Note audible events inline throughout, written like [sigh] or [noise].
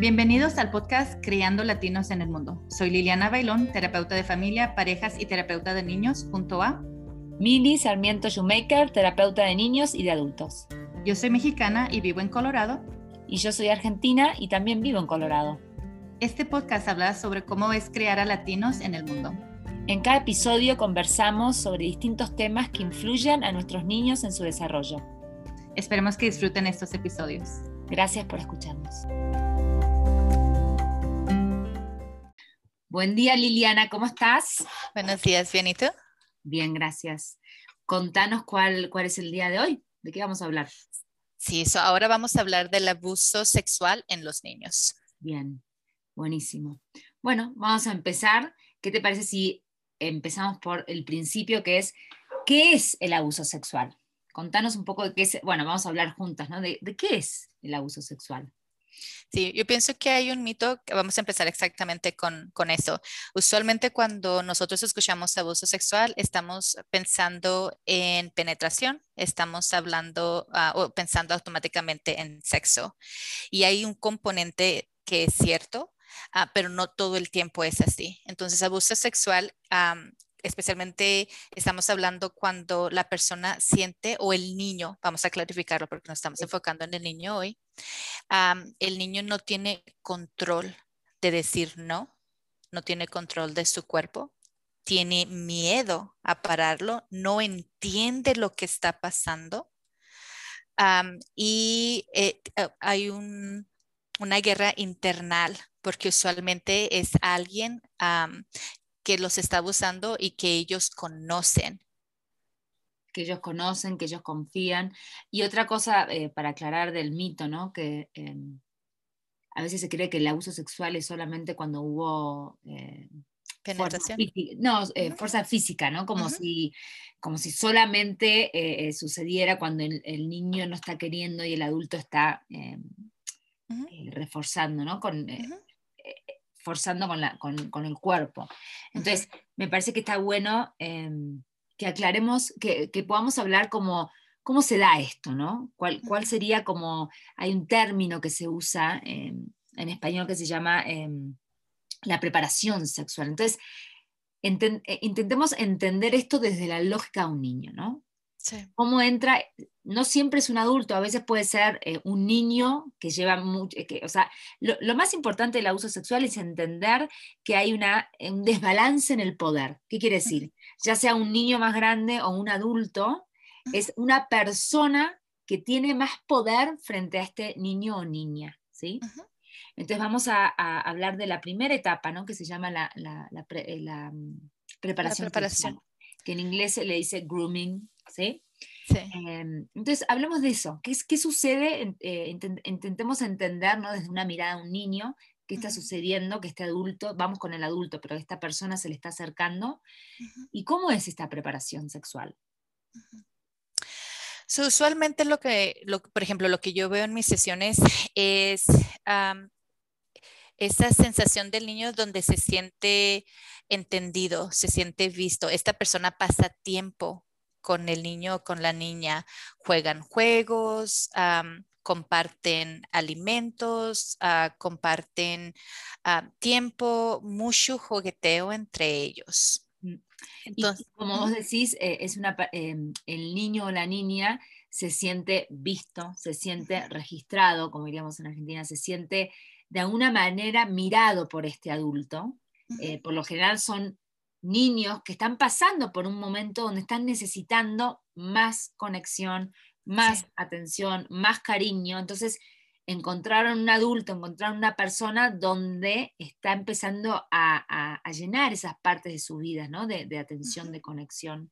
Bienvenidos al podcast Criando Latinos en el Mundo. Soy Liliana Bailón, terapeuta de familia, parejas y terapeuta de niños, junto a Mili Sarmiento Shoemaker, terapeuta de niños y de adultos. Yo soy mexicana y vivo en Colorado. Y yo soy argentina y también vivo en Colorado. Este podcast habla sobre cómo es criar a latinos en el mundo. En cada episodio conversamos sobre distintos temas que influyen a nuestros niños en su desarrollo. Esperemos que disfruten estos episodios. Gracias por escucharnos. Buen día Liliana, ¿cómo estás? Buenos días, bien, ¿y tú? Bien, gracias. Contanos cuál, cuál es el día de hoy, ¿de qué vamos a hablar? Sí, ahora vamos a hablar del abuso sexual en los niños. Bien, buenísimo. Bueno, vamos a empezar. ¿Qué te parece si empezamos por el principio que es, ¿qué es el abuso sexual? Contanos un poco de qué es, bueno, vamos a hablar juntas, ¿no? De, de qué es el abuso sexual. Sí, yo pienso que hay un mito, vamos a empezar exactamente con, con eso. Usualmente cuando nosotros escuchamos abuso sexual, estamos pensando en penetración, estamos hablando ah, o pensando automáticamente en sexo. Y hay un componente que es cierto, ah, pero no todo el tiempo es así. Entonces, abuso sexual especialmente estamos hablando cuando la persona siente o el niño, vamos a clarificarlo porque nos estamos enfocando en el niño hoy, el niño no tiene control de decir no, no tiene control de su cuerpo, tiene miedo a pararlo, no entiende lo que está pasando y eh, eh, hay una guerra internal porque usualmente es alguien que los está abusando y que ellos conocen. Que ellos conocen, que ellos confían. Y otra cosa eh, para aclarar del mito, ¿no? Que em, a veces se cree que el abuso sexual es solamente cuando hubo... Eh, Penetración. no, eh, fuerza física, ¿no? Como, si, como si solamente sucediera cuando el, niño no está queriendo y el adulto está em, reforzando, ¿no? Con, forzando con, el cuerpo. Entonces, me parece que está bueno em, que aclaremos, que, podamos hablar como cómo se da esto, ¿no? ¿Cuál, cuál sería como, hay un término que se usa en español que se llama em, la preparación sexual. Entonces, eh, intentemos entender esto desde la lógica de un niño, ¿no? ¿Cómo entra? No siempre es un adulto, a veces puede ser eh, un niño que lleva mucho, que, o sea, lo, más importante del abuso sexual es entender que hay una, un desbalance en el poder. ¿Qué quiere decir? Ya sea un niño más grande o un adulto, es una persona que tiene más poder frente a este niño o niña, ¿sí? Entonces vamos a, hablar de la primera etapa, ¿no? Que se llama la, eh, mm, preparación, que en inglés se le dice grooming, ¿sí? Em, entonces, hablemos de eso. ¿Qué, qué sucede? Eh, intentemos entender desde una mirada de un niño qué está sucediendo, que este adulto, vamos con el adulto, pero esta persona se le está acercando. ¿Y cómo es esta preparación sexual? usualmente lo que, por ejemplo, lo que yo veo en mis sesiones es esa sensación del niño donde se siente entendido, se siente visto. Esta persona pasa tiempo con el niño o con la niña, juegan juegos, comparten alimentos, ah, comparten ah, tiempo, mucho jugueteo entre ellos. Mm. Entonces, como vos decís, eh, es una, em, el niño o la niña se siente visto, se siente registrado, como diríamos en Argentina, se siente de alguna manera mirado por este adulto. Eh, por lo general son niños que están pasando por un momento donde están necesitando más conexión, más atención, más cariño. Entonces, encontraron un adulto, encontraron una persona donde está empezando a, llenar esas partes de su vida, ¿no? De, atención, de conexión.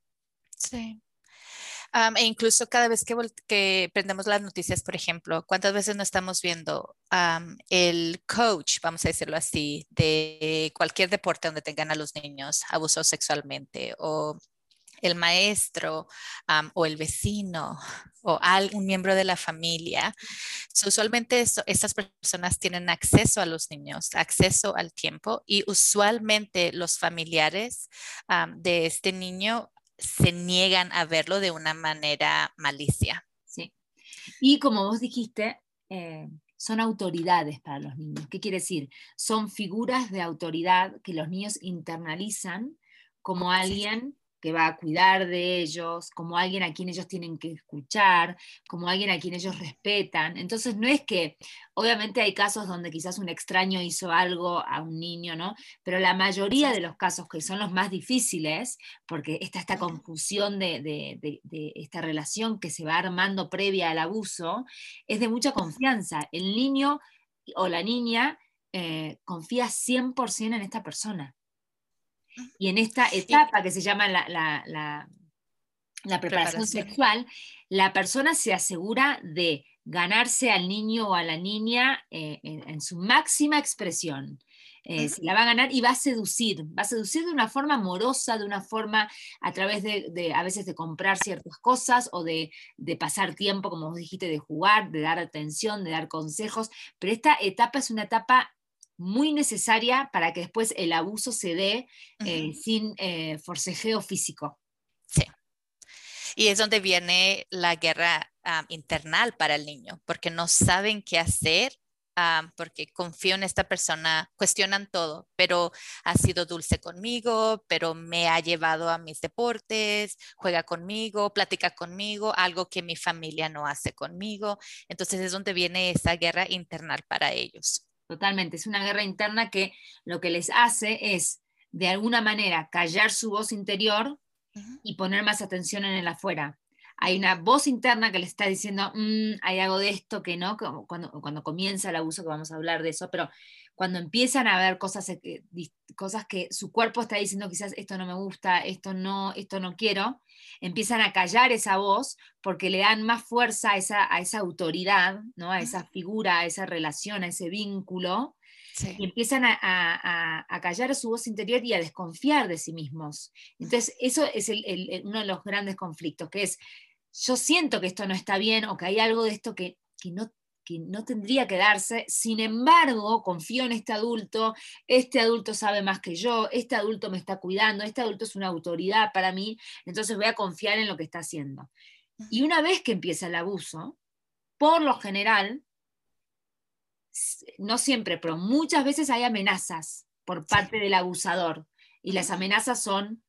Sí e incluso cada vez que, prendemos las noticias, por ejemplo, ¿cuántas veces no estamos viendo el coach, vamos a decirlo así, de cualquier deporte donde tengan a los niños abusados sexualmente o el maestro o el vecino o algún miembro de la familia. usualmente estas personas tienen acceso a los niños, acceso al tiempo y usualmente los familiares de este niño se niegan a verlo de una manera malicia. Sí. Y como vos dijiste, eh, son autoridades para los niños. ¿Qué quiere decir? Son figuras de autoridad que los niños internalizan como alguien que va a cuidar de ellos, como alguien a quien ellos tienen que escuchar, como alguien a quien ellos respetan. Entonces no es que, obviamente hay casos donde quizás un extraño hizo algo a un niño, ¿no? Pero la mayoría de los casos que son los más difíciles, porque está esta confusión de, esta relación que se va armando previa al abuso, es de mucha confianza. El niño o la niña eh, confía 100% en esta persona. Y en esta etapa que se llama la, preparación, sexual, la persona se asegura de ganarse al niño o a la niña eh, en, su máxima expresión. Eh, se la va a ganar y va a seducir, va a seducir de una forma amorosa, de una forma a través de, a veces de comprar ciertas cosas o de, de, pasar tiempo, como vos dijiste, de jugar, de dar atención, de dar consejos, pero esta etapa es una etapa muy necesaria para que después el abuso se dé eh, sin eh, forcejeo físico. Sí. Y es donde viene la guerra internal para el niño, porque no saben qué hacer, porque confío en esta persona, cuestionan todo, pero ha sido dulce conmigo, pero me ha llevado a mis deportes, juega conmigo, platica conmigo, algo que mi familia no hace conmigo. Entonces es donde viene esa guerra internal para ellos. Totalmente, es una guerra interna que lo que les hace es, de alguna manera, callar su voz interior y poner más atención en el afuera. Hay una voz interna que le está diciendo, mm, hay algo de esto que no, cuando, cuando comienza el abuso, que vamos a hablar de eso, pero cuando empiezan a ver cosas, eh, cosas que su cuerpo está diciendo quizás esto no me gusta, esto no, esto no quiero, empiezan a callar esa voz porque le dan más fuerza a esa, a esa autoridad, ¿no? a esa figura, a esa relación, a ese vínculo, y empiezan a, a, callar su voz interior y a desconfiar de sí mismos. Entonces, eso es uno de los grandes conflictos, que es, yo siento que esto no está bien o que hay algo de esto que, que no que no tendría que darse, sin embargo, confío en este adulto, este adulto sabe más que yo, este adulto me está cuidando, este adulto es una autoridad para mí, entonces voy a confiar en lo que está haciendo. Y una vez que empieza el abuso, por lo general, no siempre, pero muchas veces hay amenazas por parte del abusador. Y las amenazas son,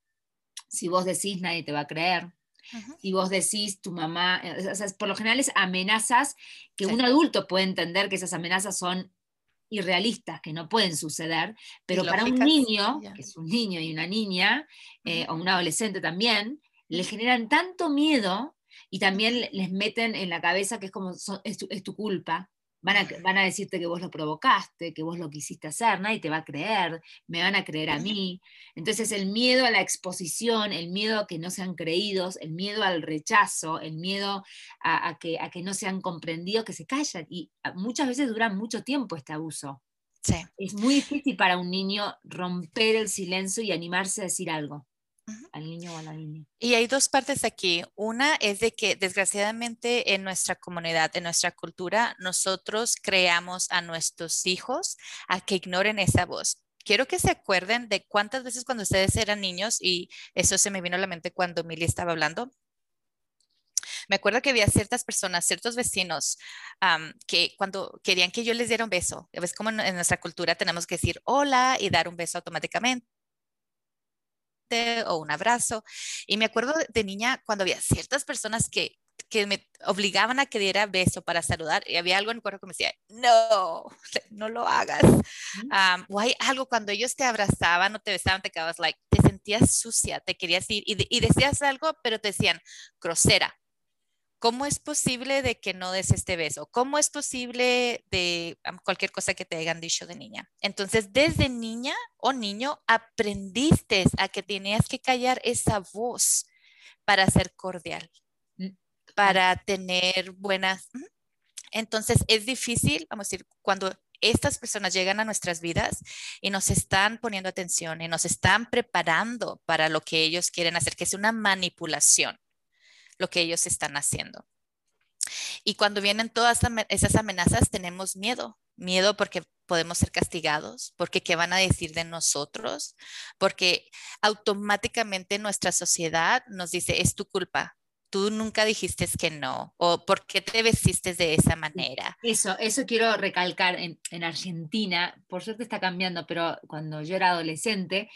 si vos decís, nadie te va a creer, y vos decís, tu mamá, eh, por lo general es amenazas que un adulto puede entender que esas amenazas son irrealistas, que no pueden suceder, pero para un niño, que es un niño y una niña, eh, o un adolescente también, le generan tanto miedo y también les meten en la cabeza que es como, es tu culpa, Van a, decirte que vos lo provocaste, que vos lo quisiste hacer, nadie te va a creer, me van a creer a mí. Entonces el miedo a la exposición, el miedo a que no sean creídos, el miedo al rechazo, el miedo a, que, a que no sean comprendidos, que se callan. Y muchas veces dura mucho tiempo este abuso. Es muy difícil para un niño romper el silencio y animarse a decir algo al niño o a la niña. Y hay dos partes aquí. Una es de que desgraciadamente en nuestra comunidad, en nuestra cultura, nosotros creamos a nuestros hijos a que ignoren esa voz. Quiero que se acuerden de cuántas veces cuando ustedes eran niños, y eso se me vino a la mente cuando Mili estaba hablando, me acuerdo que había ciertas personas, ciertos vecinos, que cuando querían que yo les diera un beso, ves como en, nuestra cultura tenemos que decir hola y dar un beso automáticamente o un abrazo. Y me acuerdo de niña cuando había ciertas personas que, que me obligaban a que diera beso para saludar y había algo en el cuerpo que me decía, no, [laughs] no lo hagas. o hay algo cuando ellos te abrazaban o te besaban, te quedabas like, te sentías sucia, te querías ir y, y decías algo, pero te decían grosera, ¿cómo es posible de que no des este beso? ¿Cómo es posible de cualquier cosa que te hayan dicho de niña? Entonces, desde niña o niño, aprendiste a que tenías que callar esa voz para ser cordial, mm, para tener buenas... Entonces, es difícil, vamos a decir, cuando estas personas llegan a nuestras vidas y nos están poniendo atención y nos están preparando para lo que ellos quieren hacer, que es una manipulación lo que ellos están haciendo. Y cuando vienen todas esas amenazas, tenemos miedo. Miedo porque podemos ser castigados, porque qué van a decir de nosotros, porque automáticamente nuestra sociedad nos dice, es tu culpa, tú nunca dijiste que no, o por qué te vestiste de esa manera. Eso, eso quiero recalcar en, en Argentina, por suerte está cambiando, pero cuando yo era adolescente,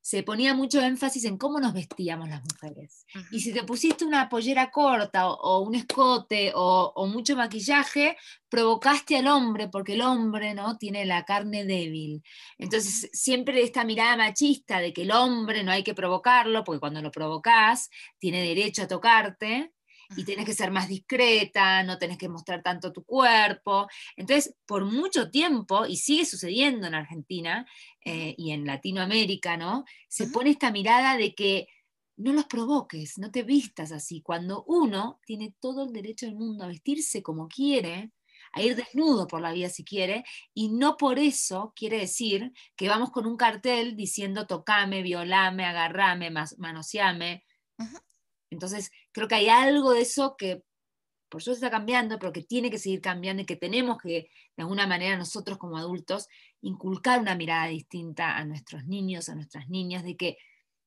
se ponía mucho énfasis en cómo nos vestíamos las mujeres. Y si te pusiste una pollera corta o, un escote o, mucho maquillaje, provocaste al hombre, porque el hombre ¿no? tiene la carne débil. Entonces, siempre esta mirada machista de que el hombre no hay que provocarlo, porque cuando lo provocas, tiene derecho a tocarte, y tienes que ser más discreta, no tenés que mostrar tanto tu cuerpo. Entonces, por mucho tiempo, y sigue sucediendo en Argentina eh, y en Latinoamérica, ¿no? Se pone esta mirada de que no los provoques, no te vistas así, cuando uno tiene todo el derecho del mundo a vestirse como quiere, a ir desnudo por la vida si quiere, y no por eso quiere decir que vamos con un cartel diciendo tocame, violame, agarrame, manoseame. Entonces, creo que hay algo de eso que por suerte está cambiando, pero que tiene que seguir cambiando y que tenemos que, de alguna manera, nosotros como adultos, inculcar una mirada distinta a nuestros niños, a nuestras niñas, de que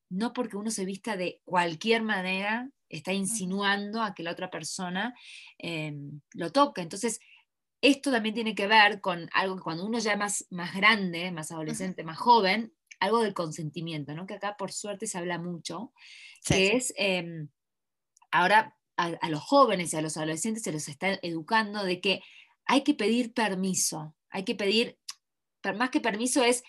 no porque uno se vista de cualquier manera, está insinuando a que la otra persona em, lo toque. Entonces, esto también tiene que ver con algo que cuando uno ya es más, más grande, más adolescente, más joven, algo del consentimiento, ¿no? que acá por suerte se habla mucho, que es em, ahora a, los jóvenes y a los adolescentes se los está educando de que hay que pedir permiso, hay que pedir, más que permiso es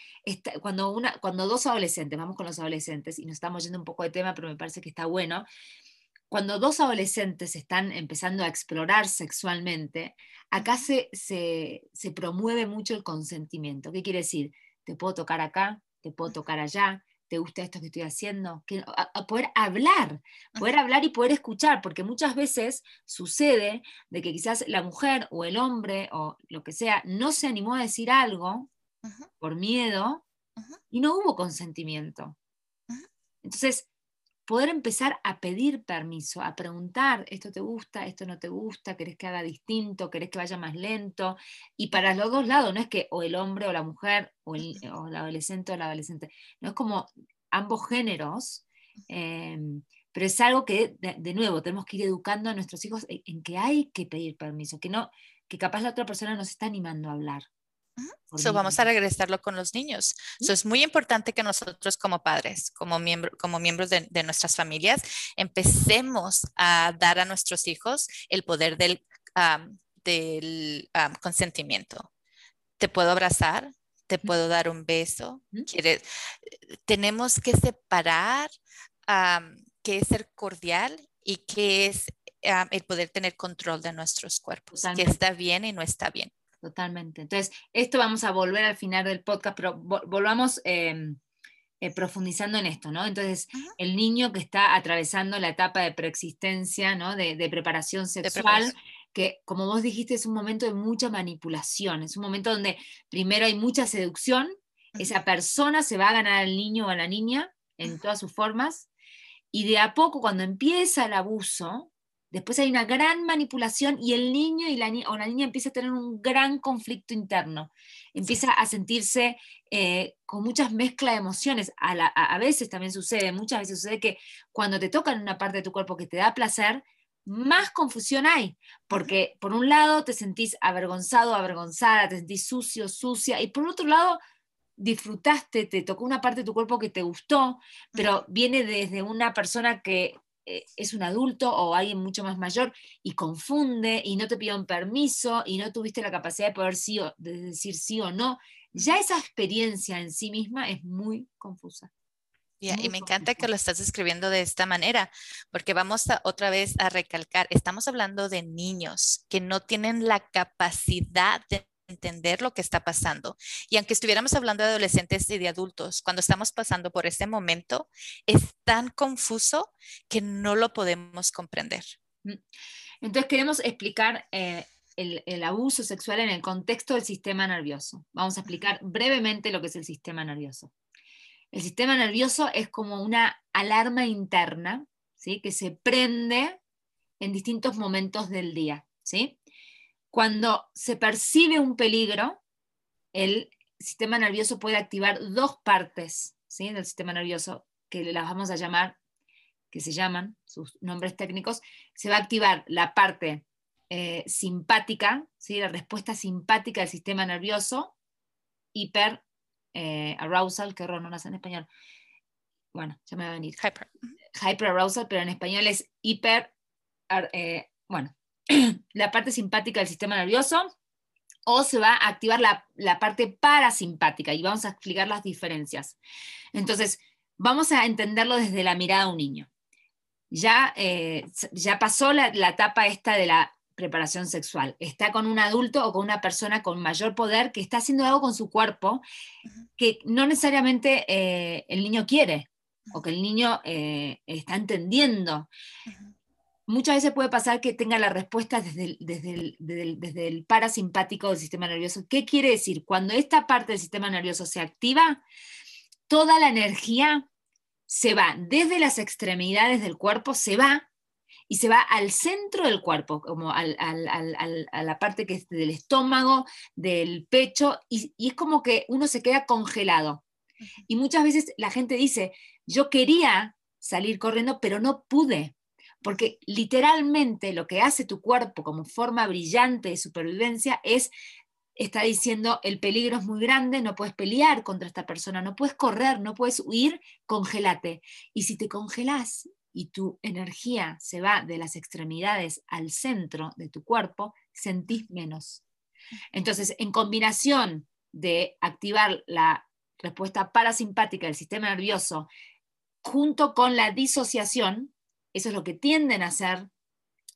cuando, una, cuando dos adolescentes, vamos con los adolescentes, y nos estamos yendo un poco de tema, pero me parece que está bueno, cuando dos adolescentes están empezando a explorar sexualmente, acá se, se, se promueve mucho el consentimiento. ¿Qué quiere decir? Te puedo tocar acá, te puedo tocar allá, ¿te gusta esto que estoy haciendo? Poder hablar, poder hablar y poder escuchar, porque muchas veces sucede de que quizás la mujer o el hombre o lo que sea no se animó a decir algo por miedo y no hubo consentimiento. Entonces, poder empezar a pedir permiso, a preguntar, esto te gusta, esto no te gusta, querés que haga distinto, querés que vaya más lento, y para los dos lados, no es que o el hombre o la mujer, o el, adolescente o la adolescente, no es como ambos géneros, em, pero es algo que, de, nuevo, tenemos que ir educando a nuestros hijos en, que hay que pedir permiso, que no, que capaz la otra persona nos está animando a hablar. So, vamos a regresarlo con los niños. So, es muy importante que nosotros como padres, como, miembro, como miembros de, nuestras familias, empecemos a dar a nuestros hijos el poder del, del consentimiento. Te puedo abrazar, te puedo dar un beso. ¿Quieres? Tenemos que separar qué es ser cordial y qué es el poder tener control de nuestros cuerpos, qué está bien y no está bien. Totalmente. Entonces, esto vamos a volver al final del podcast, pero volvamos em, eh, profundizando en esto, ¿no? Entonces, el niño que está atravesando la etapa de preexistencia, ¿no? De, preparación sexual, que como vos dijiste, es un momento de mucha manipulación, es un momento donde primero hay mucha seducción, esa persona se va a ganar al niño o a la niña en todas sus formas, y de a poco, cuando empieza el abuso, Después hay una gran manipulación y el niño y la o la niña empieza a tener un gran conflicto interno, empieza a sentirse eh, con muchas mezclas de emociones. A, veces también sucede, muchas veces sucede que cuando te tocan una parte de tu cuerpo que te da placer, más confusión hay, porque por un lado te sentís avergonzado, avergonzada, te sentís sucio, sucia, y por otro lado disfrutaste, te tocó una parte de tu cuerpo que te gustó, pero viene desde una persona que es un adulto o alguien mucho más mayor y confunde y no te un permiso y no tuviste la capacidad de poder sí o, de decir sí o no, ya esa experiencia en sí misma es muy confusa. y me encanta que lo estás escribiendo de esta manera, porque vamos a, otra vez a recalcar, estamos hablando de niños que no tienen la capacidad de entender lo que está pasando. Y aunque estuviéramos hablando de adolescentes y de adultos, cuando estamos pasando por ese momento, es tan confuso que no lo podemos comprender. Mm. Entonces queremos explicar eh, el, abuso sexual en el contexto del sistema nervioso. Vamos a explicar brevemente lo que es el sistema nervioso. El sistema nervioso es como una alarma interna ¿sí? que se prende en distintos momentos del día. ¿sí? Cuando se percibe un peligro, el sistema nervioso puede activar dos partes ¿sí? del sistema nervioso, que las vamos a llamar, que se llaman, sus nombres técnicos, se va a activar la parte eh, simpática, ¿sí? la respuesta simpática del sistema nervioso, hiper eh, arousal, que horror no nace en español. Bueno, ya me va a venir. Hyper. Hyper arousal, pero en español es hiper, eh, bueno, [clears throat] la parte simpática del sistema nervioso, o se va a activar la, la, parte parasimpática y vamos a explicar las diferencias. Entonces, vamos a entenderlo desde la mirada de un niño. Ya, eh, ya pasó la, la, etapa esta de la preparación sexual. Está con un adulto o con una persona con mayor poder que está haciendo algo con su cuerpo que no necesariamente eh, el niño quiere o que el niño eh, está entendiendo. Muchas veces puede pasar que tenga la respuesta desde el, desde, desde el parasimpático del sistema nervioso. ¿Qué quiere decir? Cuando esta parte del sistema nervioso se activa, toda la energía se va desde las extremidades del cuerpo, se va y se va al centro del cuerpo, como a la parte que es del estómago, del pecho, y, es como que uno se queda congelado. Y muchas veces la gente dice, yo quería salir corriendo, pero no pude, porque literalmente lo que hace tu cuerpo como forma brillante de supervivencia es está diciendo el peligro es muy grande, no puedes pelear contra esta persona, no puedes correr, no puedes huir, congélate. Y si te congelas y tu energía se va de las extremidades al centro de tu cuerpo, sentís menos. Entonces, en combinación de activar la respuesta parasimpática del sistema nervioso junto con la disociación, eso es lo que tienden a hacer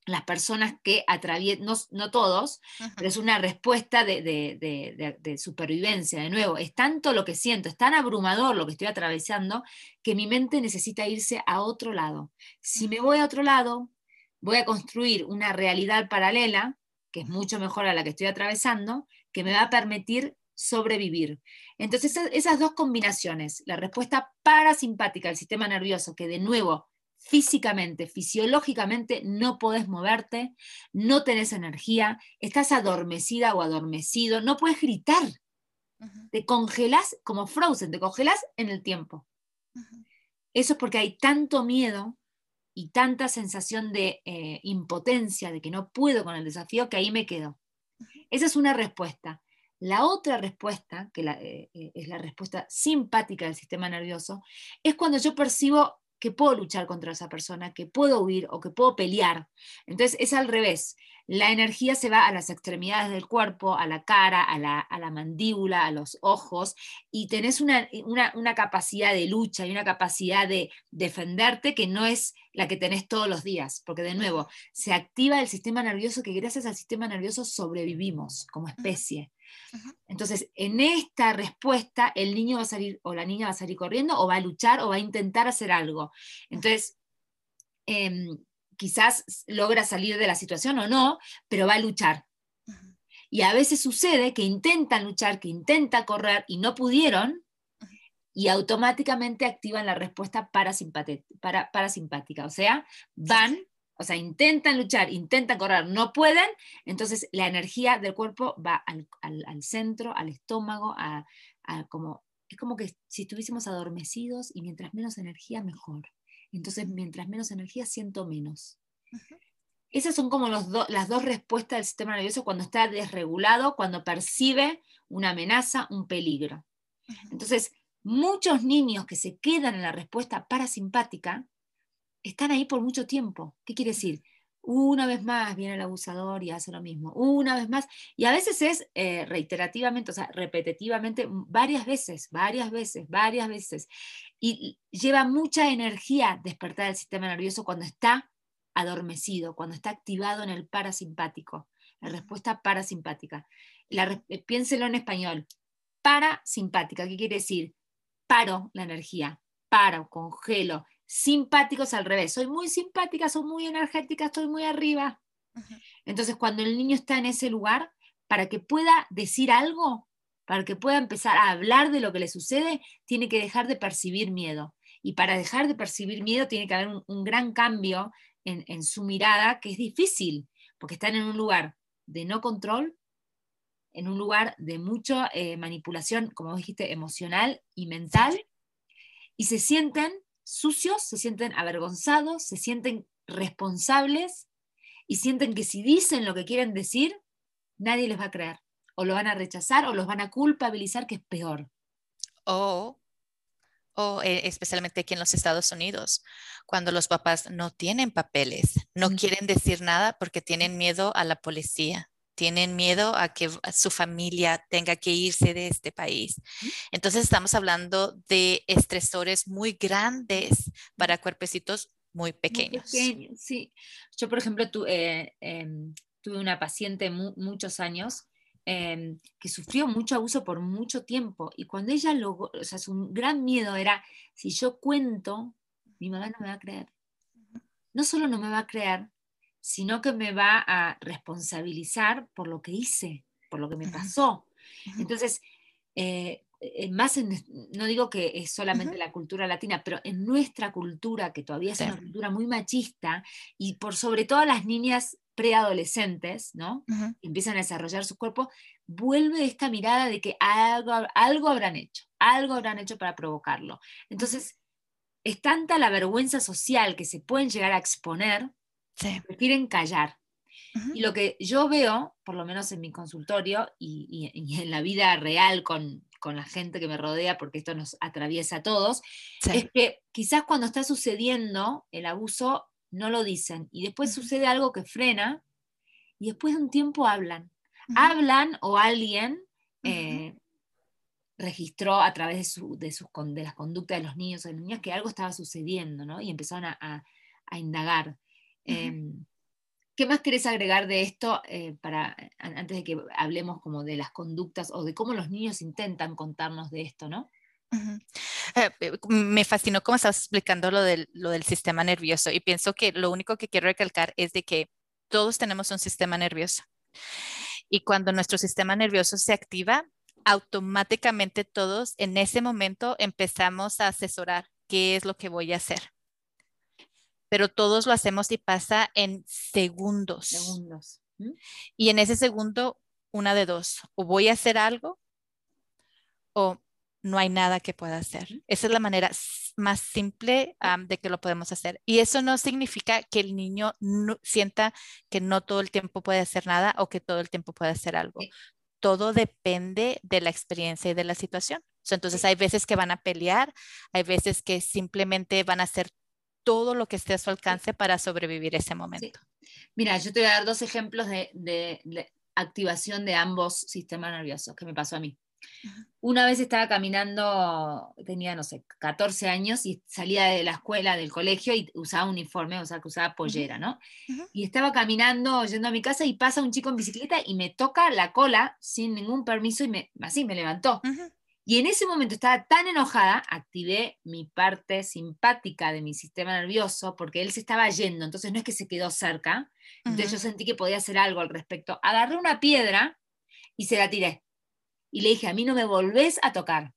las personas que atraviesan, no, todos, pero es una respuesta de, supervivencia. De nuevo, es tanto lo que siento, es tan abrumador lo que estoy atravesando, que mi mente necesita irse a otro lado. Si me voy a otro lado, voy a construir una realidad paralela, que es mucho mejor a la que estoy atravesando, que me va a permitir sobrevivir. Entonces, esas dos combinaciones, la respuesta parasimpática del sistema nervioso, que de nuevo físicamente, fisiológicamente no podés moverte, no tenés energía, estás adormecida o adormecido, no puedes gritar. Te congelas como frozen, te congelas en el tiempo. Eso es porque hay tanto miedo y tanta sensación de eh, impotencia, de que no puedo con el desafío, que ahí me quedo. Esa es una respuesta. La otra respuesta, que eh, eh, es la respuesta simpática del sistema nervioso, es cuando yo percibo que puedo luchar contra esa persona, que puedo huir o que puedo pelear. Entonces es al revés. La energía se va a las extremidades del cuerpo, a la cara, a la, mandíbula, a los ojos, y tenés una, una, capacidad de lucha y una capacidad de defenderte que no es la que tenés todos los días, porque de nuevo, se activa el sistema nervioso que gracias al sistema nervioso sobrevivimos como especie. Entonces, en esta respuesta, el niño va a salir o la niña va a salir corriendo o va a luchar o va a intentar hacer algo. Entonces, em, quizás logra salir de la situación o no, pero va a luchar. Y a veces sucede que intentan luchar, que intentan correr y no pudieron, y automáticamente activan la respuesta parasimpática. O sea, van o sea, intentan luchar, intentan correr, no pueden, entonces la energía del cuerpo va al, centro, al estómago, a, como, es como que si estuviésemos adormecidos y mientras menos energía, mejor. Entonces, mientras menos energía, siento menos. Esas son como los las dos respuestas del sistema nervioso cuando está desregulado, cuando percibe una amenaza, un peligro. Entonces, muchos niños que se quedan en la respuesta parasimpática están ahí por mucho tiempo. ¿Qué quiere decir? Una vez más viene el abusador y hace lo mismo, una vez más, y a veces es eh, reiterativamente, o sea, repetitivamente, varias veces, varias veces, varias veces, y lleva mucha energía despertar el sistema nervioso cuando está adormecido, cuando está activado en el parasimpático, la respuesta parasimpática. Eh, piénselo en español, parasimpática, ¿qué quiere decir? Paro la energía, paro, congelo, simpáticos al revés. Soy muy simpática, soy muy energética, estoy muy arriba. Entonces, cuando el niño está en ese lugar, para que pueda decir algo, para que pueda empezar a hablar de lo que le sucede, tiene que dejar de percibir miedo. Y para dejar de percibir miedo tiene que haber un, gran cambio en, su mirada, que es difícil, porque están en un lugar de no control, en un lugar de mucha eh, manipulación, como dijiste, emocional y mental, y se sienten sucios, se sienten avergonzados, se sienten responsables y sienten que si dicen lo que quieren decir, nadie les va a creer. O lo van a rechazar o los van a culpabilizar, que es peor. O, o eh, especialmente aquí en los Estados Unidos, cuando los papás no tienen papeles, no quieren decir nada porque tienen miedo a la policía tienen miedo a que su familia tenga que irse de este país. Entonces estamos hablando de estresores muy grandes para cuerpecitos muy pequeños. sí. Yo, por ejemplo, eh, em, tuve una paciente muchos años em, que sufrió mucho abuso por mucho tiempo y cuando ella lo, o sea, su gran miedo era, si yo cuento, mi mamá no me va a creer. No solo no me va a creer, sino que me va a responsabilizar por lo que hice, por lo que me pasó. Entonces, eh, eh, más no digo que es solamente la cultura latina, pero en nuestra cultura, que todavía es una cultura muy machista, y por sobre todo las niñas preadolescentes, ¿no? Empiezan a desarrollar su cuerpo, vuelve esta mirada de que algo, algo habrán hecho, algo habrán hecho para provocarlo. Entonces, es tanta la vergüenza social que se pueden llegar a exponer prefieren callar. Y lo que yo veo, por lo menos en mi consultorio y, en la vida real con, la gente que me rodea, porque esto nos atraviesa a todos, es que quizás cuando está sucediendo el abuso no lo dicen y después sucede algo que frena y después de un tiempo hablan. Hablan o alguien eh, registró a través de, su, de, de, las conductas de los niños o de las niñas que algo estaba sucediendo, ¿no? Y empezaron a indagar. Em, ¿Qué más querés agregar de esto eh, para, antes de que hablemos como de las conductas o de cómo los niños intentan contarnos de esto, no? Eh, eh, me fascinó cómo estabas explicando lo del, lo del sistema nervioso y pienso que lo único que quiero recalcar es de que todos tenemos un sistema nervioso y cuando nuestro sistema nervioso se activa, automáticamente todos en ese momento empezamos a asesorar qué es lo que voy a hacer pero todos lo hacemos y pasa en segundos. Segundos. Y en ese segundo, una de dos, o voy a hacer algo o no hay nada que pueda hacer. Esa es la manera más simple de que lo podemos hacer. Y eso no significa que el niño sienta que no todo el tiempo puede hacer nada o que todo el tiempo puede hacer algo. Todo depende de la experiencia y de la situación. Entonces hay veces que van a pelear, hay veces que simplemente van a hacer todo lo que esté a su alcance para sobrevivir ese momento. Mira, yo te voy a dar dos ejemplos de, activación de ambos sistemas nerviosos que me pasó a mí. Una vez estaba caminando, tenía, no sé, 14 años y salía de la escuela, del colegio y usaba uniforme, o sea, que usaba pollera, ¿no? Y estaba caminando, yendo a mi casa y pasa un chico en bicicleta y me toca la cola sin ningún permiso y me, así me levantó. Y en ese momento estaba tan enojada, activé mi parte simpática de mi sistema nervioso, porque él se estaba yendo, entonces no es que se quedó cerca, entonces yo sentí que podía hacer algo al respecto. Agarré una piedra y se la tiré. Y le dije, a mí no me volvés a tocar.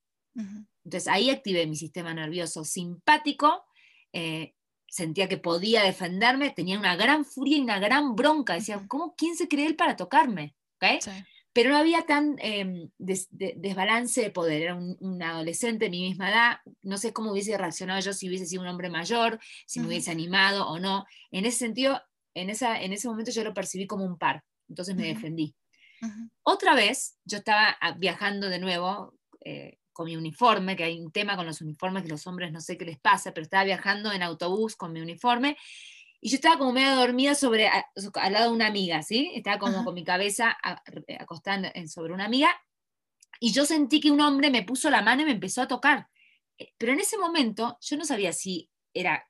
Entonces ahí activé mi sistema nervioso simpático, eh, sentía que podía defenderme, tenía una gran furia y una gran bronca. Decía, ¿cómo quién se cree él para tocarme? ¿Okay? Pero no había tan em, desbalance de poder. Era un, adolescente de mi misma edad, no sé cómo hubiese reaccionado yo si hubiese sido un hombre mayor, si me hubiese animado o no. En ese sentido, en, esa, en ese momento yo lo percibí como un par, entonces me defendí. Otra vez, yo estaba ah, viajando de nuevo eh, con mi uniforme, que hay un tema con los uniformes que los hombres no sé qué les pasa, pero estaba viajando en autobús con mi uniforme y yo estaba como medio dormida sobre, al lado de una amiga, ¿sí? Estaba como con mi cabeza acostada sobre una amiga. Y yo sentí que un hombre me puso la mano y me empezó a tocar. Eh, pero en ese momento yo no sabía si era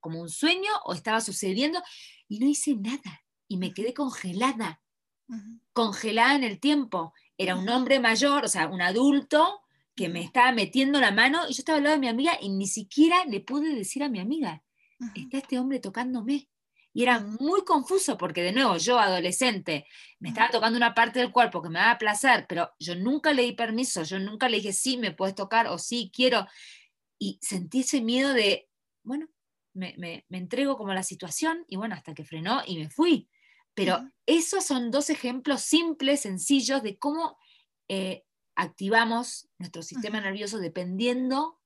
como un sueño o estaba sucediendo. Y no hice nada. Y me quedé congelada. Congelada en el tiempo. Era un hombre mayor, o sea, un adulto que me estaba metiendo la mano y yo estaba al lado de mi amiga y ni siquiera le pude decir a mi amiga está este hombre tocándome. Y era muy confuso porque, de nuevo, yo adolescente, me estaba tocando una parte del cuerpo que me daba placer, pero yo nunca le di permiso, yo nunca le dije, sí, me puedes tocar o sí, quiero. Y sentí ese miedo de, bueno, me, me, entrego como a la situación y bueno, hasta que frenó y me fui. Pero esos son dos ejemplos simples, sencillos, de cómo eh, activamos nuestro sistema nervioso dependiendo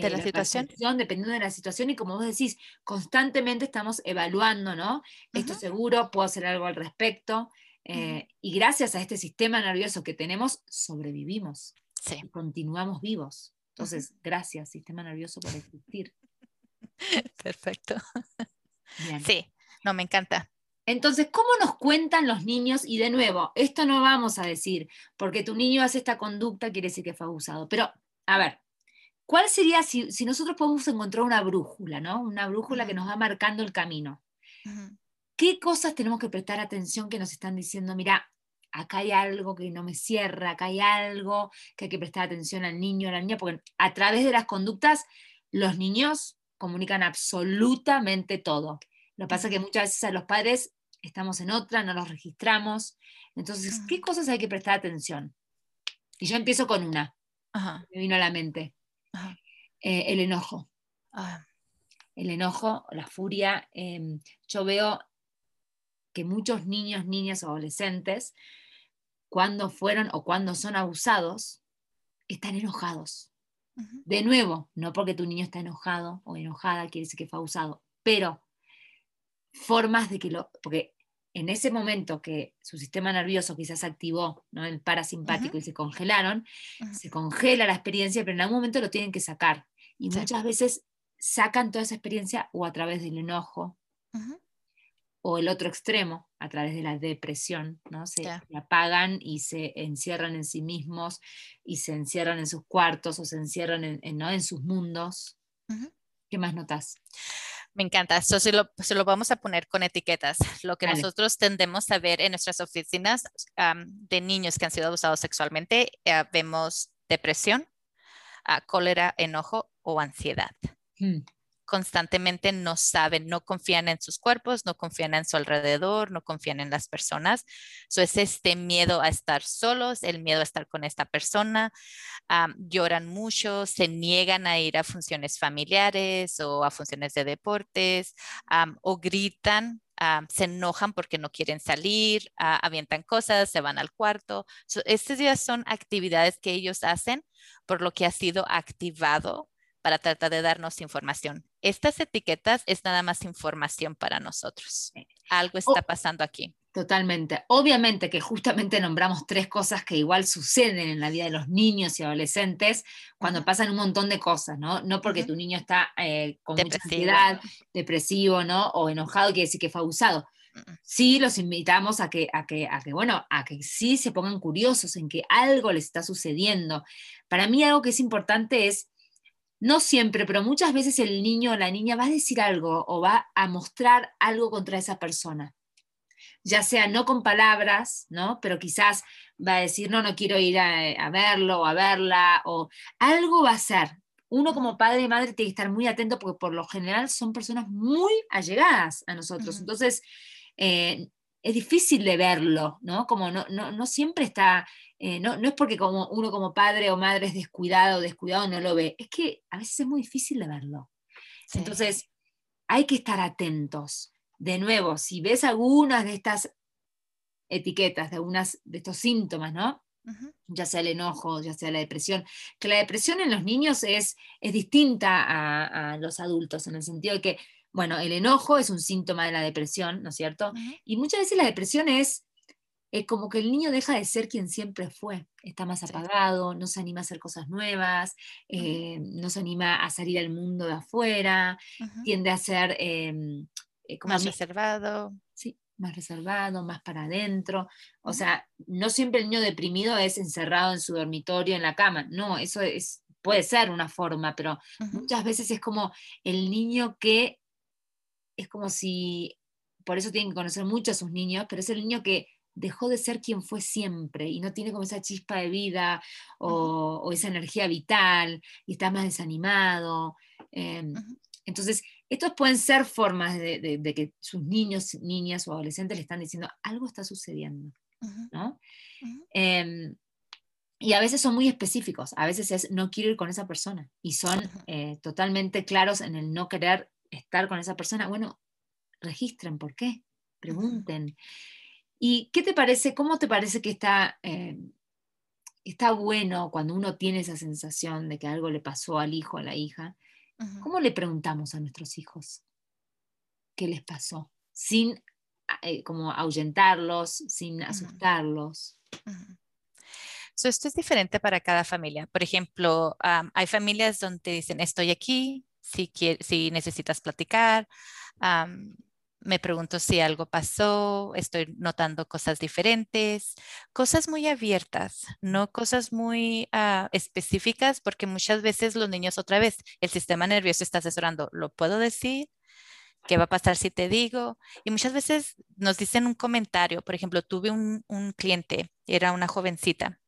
de la, situación. Dependiendo de la situación y como vos decís, constantemente estamos evaluando, ¿no? Esto seguro, puedo hacer algo al respecto. Eh, y gracias a este sistema nervioso que tenemos, sobrevivimos. Sí. Y continuamos vivos. Entonces, gracias, sistema nervioso, por existir. [laughs] Perfecto. Sí, no, me encanta. Entonces, ¿cómo nos cuentan los niños? Y de nuevo, esto no vamos a decir, porque tu niño hace esta conducta, quiere decir que fue abusado. Pero, a ver, ¿cuál sería si, nosotros podemos encontrar una brújula, ¿no? Una brújula que nos va marcando el camino. ¿Qué cosas tenemos que prestar atención que nos están diciendo, mira, acá hay algo que no me cierra, acá hay algo que hay que prestar atención al niño, a la niña, porque a través de las conductas los niños comunican absolutamente todo. Lo que pasa es que muchas veces a los padres estamos en otra, no los registramos. Entonces, ¿qué cosas hay que prestar atención? Y yo empiezo con una. Me vino a la mente. Eh, el enojo. Ah. El enojo, la furia. Em, yo veo que muchos niños, niñas o adolescentes, cuando fueron o cuando son abusados, están enojados. De nuevo, no porque tu niño está enojado o enojada quiere decir que fue abusado, pero formas de que lo, porque en ese momento que su sistema nervioso quizás activó ¿no? el parasimpático y se congelaron, se congela la experiencia, pero en algún momento lo tienen que sacar. Y muchas veces sacan toda esa experiencia o a través del enojo, o el otro extremo, a través de la depresión, ¿no? Se apagan y se encierran en sí mismos y se encierran en sus cuartos o se encierran en, ¿no? en sus mundos. ¿Qué más notas? Me encanta. Eso se lo, se lo, vamos a poner con etiquetas. Lo que nosotros tendemos a ver en nuestras oficinas de niños que han sido abusados sexualmente, eh, vemos depresión, ah, cólera, enojo o ansiedad. Mm constantemente no saben, no confían en sus cuerpos, no confían en su alrededor, no confían en las personas. So es este miedo a estar solos, el miedo a estar con esta persona, lloran mucho, se niegan a ir a funciones familiares o a funciones de deportes o gritan. se enojan porque no quieren salir, avientan cosas, se van al cuarto. estas días son actividades que ellos hacen por lo que ha sido activado para tratar de darnos información. Estas etiquetas es nada más información para nosotros. Algo está pasando aquí. Totalmente. Obviamente que justamente nombramos tres cosas que igual suceden en la vida de los niños y adolescentes cuando pasan un montón de cosas, ¿no? No porque tu niño está eh, con mucha ansiedad, depresivo, ¿no? O enojado, quiere decir que fue abusado. Sí los invitamos a que, a que, a que, bueno, a que sí se pongan curiosos en que algo les está sucediendo. Para mí algo que es importante es no siempre, pero muchas veces el niño o la niña va a decir algo o va a mostrar algo contra esa persona. Ya sea no con palabras, ¿no? Pero quizás va a decir, no, no quiero ir a, verlo o a verla, o algo va a ser. Uno como padre y madre tiene que estar muy atento porque por lo general son personas muy allegadas a nosotros. Entonces, eh, es difícil de verlo, ¿no? Como no, no, no siempre está eh, no, es porque como uno como padre o madre es descuidado o descuidado no lo ve, es que a veces es muy difícil de verlo. Entonces, hay que estar atentos. De nuevo, si ves algunas de estas etiquetas, de algunas de estos síntomas, ¿no? Ya sea el enojo, ya sea la depresión, que la depresión en los niños es, es distinta a, los adultos, en el sentido de que, bueno, el enojo es un síntoma de la depresión, ¿no es cierto? Y muchas veces la depresión es es como que el niño deja de ser quien siempre fue, está más apagado, no se anima a hacer cosas nuevas, eh, no se anima a salir al mundo de afuera, tiende a ser em, eh, más reservado. Sí, más reservado, más para adentro. O sea, no siempre el niño deprimido es encerrado en su dormitorio, en la cama. No, eso es, puede ser una forma, pero muchas veces es como el niño que es como si, por eso tienen que conocer mucho a sus niños, pero es el niño que dejó de ser quien fue siempre y no tiene como esa chispa de vida o, esa energía vital y está más desanimado. Em, entonces, estos pueden ser formas de, que sus niños, niñas o adolescentes le están diciendo algo está sucediendo. Em, y a veces son muy específicos, a veces es no quiero ir con esa persona y son eh, totalmente claros en el no querer estar con esa persona. Bueno, registren por qué, pregunten. ¿Y qué te parece, cómo te parece que está, eh, está bueno cuando uno tiene esa sensación de que algo le pasó al hijo o a la hija, ¿cómo le preguntamos a nuestros hijos qué les pasó? Sin eh, como ahuyentarlos, sin asustarlos. esto es diferente para cada familia. Por ejemplo, hay familias donde dicen, estoy aquí, si, si necesitas platicar. me pregunto si algo pasó, estoy notando cosas diferentes, cosas muy abiertas, no cosas muy ah, específicas, porque muchas veces los niños otra vez, el sistema nervioso está asesorando, ¿lo puedo decir? ¿Qué va a pasar si te digo? Y muchas veces nos dicen un comentario, por ejemplo, tuve un, cliente, era una jovencita,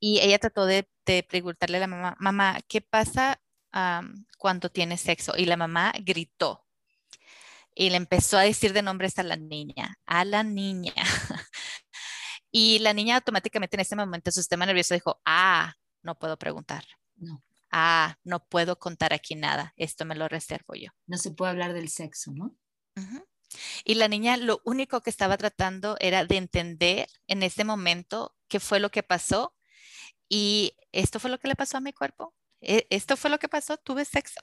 y ella trató de, preguntarle a la mamá, mamá, ¿qué pasa cuando tienes sexo? Y la mamá gritó y le empezó a decir de nombres a la niña, a la niña. [laughs] y la niña automáticamente en ese momento su sistema nervioso dijo, ah, no puedo preguntar. No ah, no puedo contar aquí nada, esto me lo reservo yo. No se puede hablar del sexo, ¿no? Y la niña lo único que estaba tratando era de entender en ese momento qué fue lo que pasó y esto fue lo que le pasó a mi cuerpo. E, esto fue lo que pasó, tuve sexo.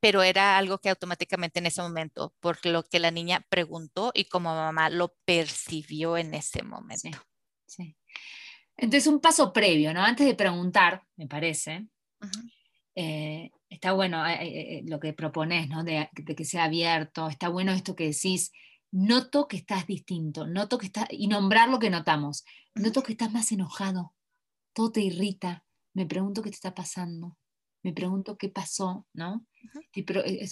pero era algo que automáticamente en ese momento, por lo que la niña preguntó y como mamá lo percibió en ese momento. sí. Entonces, un paso previo, ¿no? Antes de preguntar, me parece, eh, está bueno eh, eh, lo que propones, ¿no? De, que sea abierto, está bueno esto que decís, noto que estás distinto, noto que estás, y nombrar lo que notamos, noto que estás más enojado, todo te irrita, me pregunto qué te está pasando, me pregunto qué pasó, ¿no?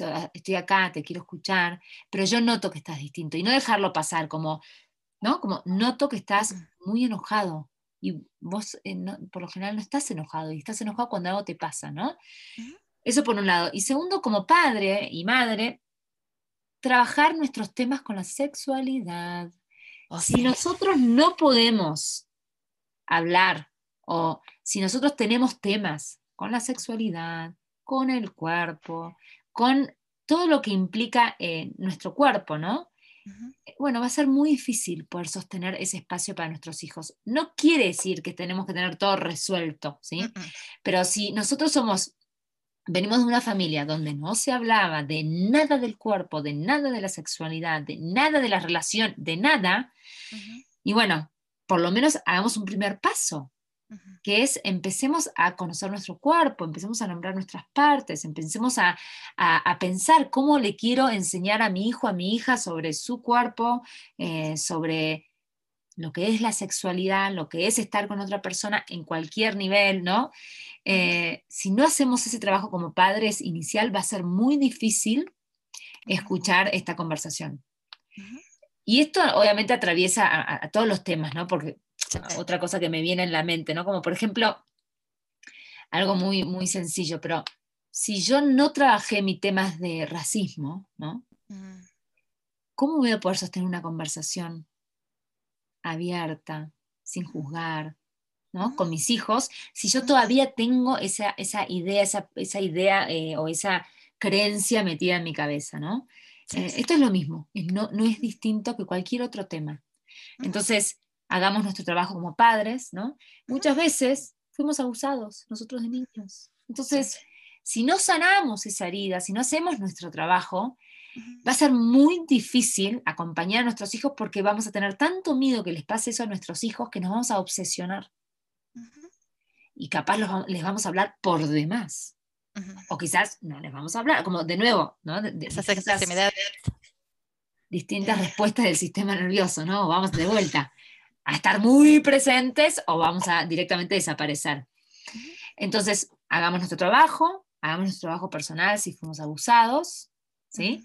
Ah, estoy, acá, te quiero escuchar, pero yo noto que estás distinto y no dejarlo pasar como, ¿no? Como noto que estás muy enojado, y vos eh, por lo general no estás enojado y estás enojado cuando algo te pasa, ¿no? Eso por un lado. Y segundo, como padre y madre, trabajar nuestros temas con la sexualidad. O si nosotros no podemos hablar o si nosotros tenemos temas con la sexualidad, con el cuerpo, con todo lo que implica eh, nuestro cuerpo, ¿no? Eh, bueno, va a ser muy difícil poder sostener ese espacio para nuestros hijos. No quiere decir que tenemos que tener todo resuelto, ¿sí? Pero si nosotros somos, venimos de una familia donde no se hablaba de nada del cuerpo, de nada de la sexualidad, de nada de la relación, de nada, y bueno, por lo menos hagamos un primer paso, que es empecemos a conocer nuestro cuerpo, empecemos a nombrar nuestras partes, empecemos a, pensar cómo le quiero enseñar a mi hijo, a mi hija sobre su cuerpo, eh, sobre lo que es la sexualidad, lo que es estar con otra persona en cualquier nivel, ¿no? Eh, si no hacemos ese trabajo como padres inicial, va a ser muy difícil escuchar esta conversación. Y esto obviamente atraviesa a, a, todos los temas, ¿no? Porque otra cosa que me viene en la mente, ¿no? Como por ejemplo, algo muy, muy sencillo, pero si yo no trabajé mi temas de racismo, ¿no? ¿Cómo voy a poder sostener una conversación abierta, sin juzgar, ¿no? Con mis hijos, si yo todavía tengo esa, idea, esa, idea eh, o esa creencia metida en mi cabeza, ¿no? Eh, esto es lo mismo, no, no es distinto que cualquier otro tema. Entonces, hagamos nuestro trabajo como padres, ¿no? Muchas veces fuimos abusados nosotros de niños. Entonces, si no sanamos esa herida, si no hacemos nuestro trabajo, va a ser muy difícil acompañar a nuestros hijos porque vamos a tener tanto miedo que les pase eso a nuestros hijos que nos vamos a obsesionar. Y capaz les vamos a hablar por demás. O quizás no les vamos a hablar, como de nuevo, ¿no? De, distintas respuestas del sistema nervioso, ¿no? Vamos de vuelta a estar muy presentes o vamos a directamente desaparecer. Entonces, hagamos nuestro trabajo, hagamos nuestro trabajo personal si fuimos abusados, ¿sí?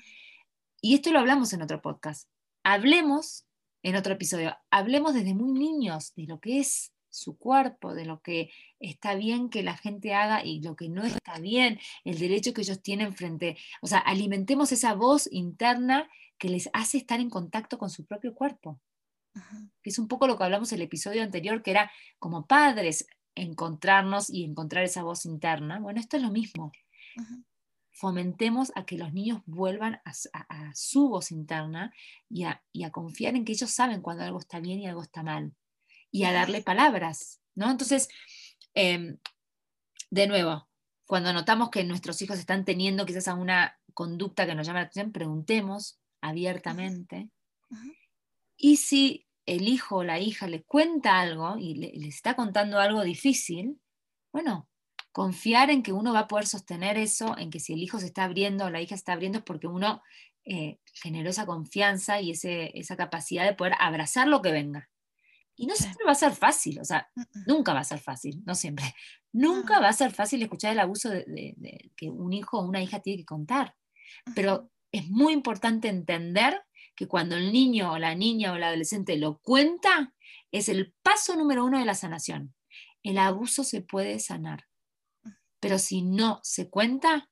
Y esto lo hablamos en otro podcast. Hablemos en otro episodio, hablemos desde muy niños de lo que es su cuerpo, de lo que está bien que la gente haga y lo que no está bien, el derecho que ellos tienen frente, o sea, alimentemos esa voz interna que les hace estar en contacto con su propio cuerpo que es un poco lo que hablamos en el episodio anterior, que era como padres encontrarnos y encontrar esa voz interna. Bueno, esto es lo mismo. Fomentemos a que los niños vuelvan a, su voz interna y a, confiar en que ellos saben cuando algo está bien y algo está mal. y a darle palabras, ¿no? Entonces, em, de nuevo, cuando notamos que nuestros hijos están teniendo quizás alguna conducta que nos llama la atención, preguntemos abiertamente. Y si el hijo o la hija le cuenta algo y le, está contando algo difícil, bueno, confiar en que uno va a poder sostener eso, en que si el hijo se está abriendo o la hija se está abriendo es porque uno eh, generó esa confianza y ese, esa capacidad de poder abrazar lo que venga. Y no siempre va a ser fácil, o sea, nunca va a ser fácil, no siempre. [laughs] Nunca va a ser fácil escuchar el abuso de, que un hijo o una hija tiene que contar. Pero es muy importante entender que cuando el niño o la niña o el adolescente lo cuenta, es el paso número uno de la sanación. El abuso se puede sanar. Pero si no se cuenta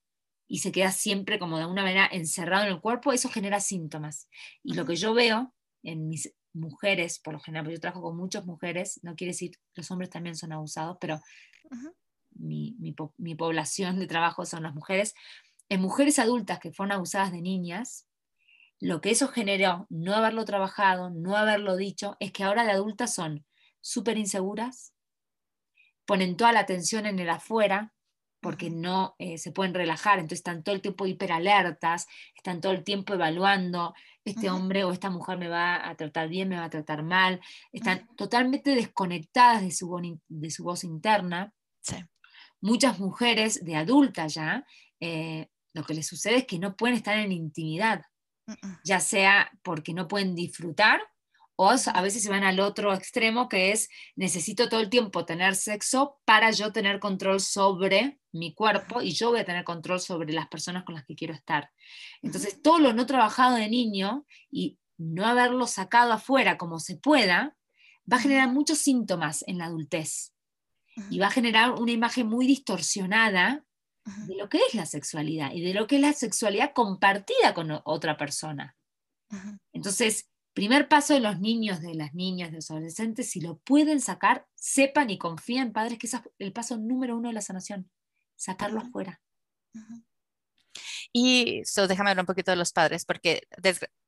y se queda siempre como de una manera encerrado en el cuerpo, eso genera síntomas. Y lo que yo veo en mis mujeres, por lo general, yo trabajo con muchas mujeres, no quiere decir que los hombres también son abusados, pero mi, mi, población de trabajo son las mujeres. En mujeres adultas que fueron abusadas de niñas, lo que eso generó, no haberlo trabajado, no haberlo dicho, es que ahora de adultas son súper inseguras, ponen toda la atención en el afuera, porque no eh, se pueden relajar, entonces están todo el tiempo hiperalertas, están todo el tiempo evaluando, este hombre o esta mujer me va a tratar bien, me va a tratar mal, están totalmente desconectadas de su, de su voz interna. Muchas mujeres de adulta ya, eh, lo que les sucede es que no pueden estar en intimidad, ya sea porque no pueden disfrutar o a veces se van al otro extremo que es necesito todo el tiempo tener sexo para yo tener control sobre mi cuerpo y yo voy a tener control sobre las personas con las que quiero estar. Entonces, todo lo no trabajado de niño y no haberlo sacado afuera como se pueda, va a generar muchos síntomas en la adultez y va a generar una imagen muy distorsionada de lo que es la sexualidad y de lo que es la sexualidad compartida con otra persona. Entonces, Primer paso de los niños, de las niñas, de los adolescentes, si lo pueden sacar, sepan y confíen, padres, que es el paso número uno de la sanación, sacarlo afuera. Y so, déjame hablar un poquito de los padres, porque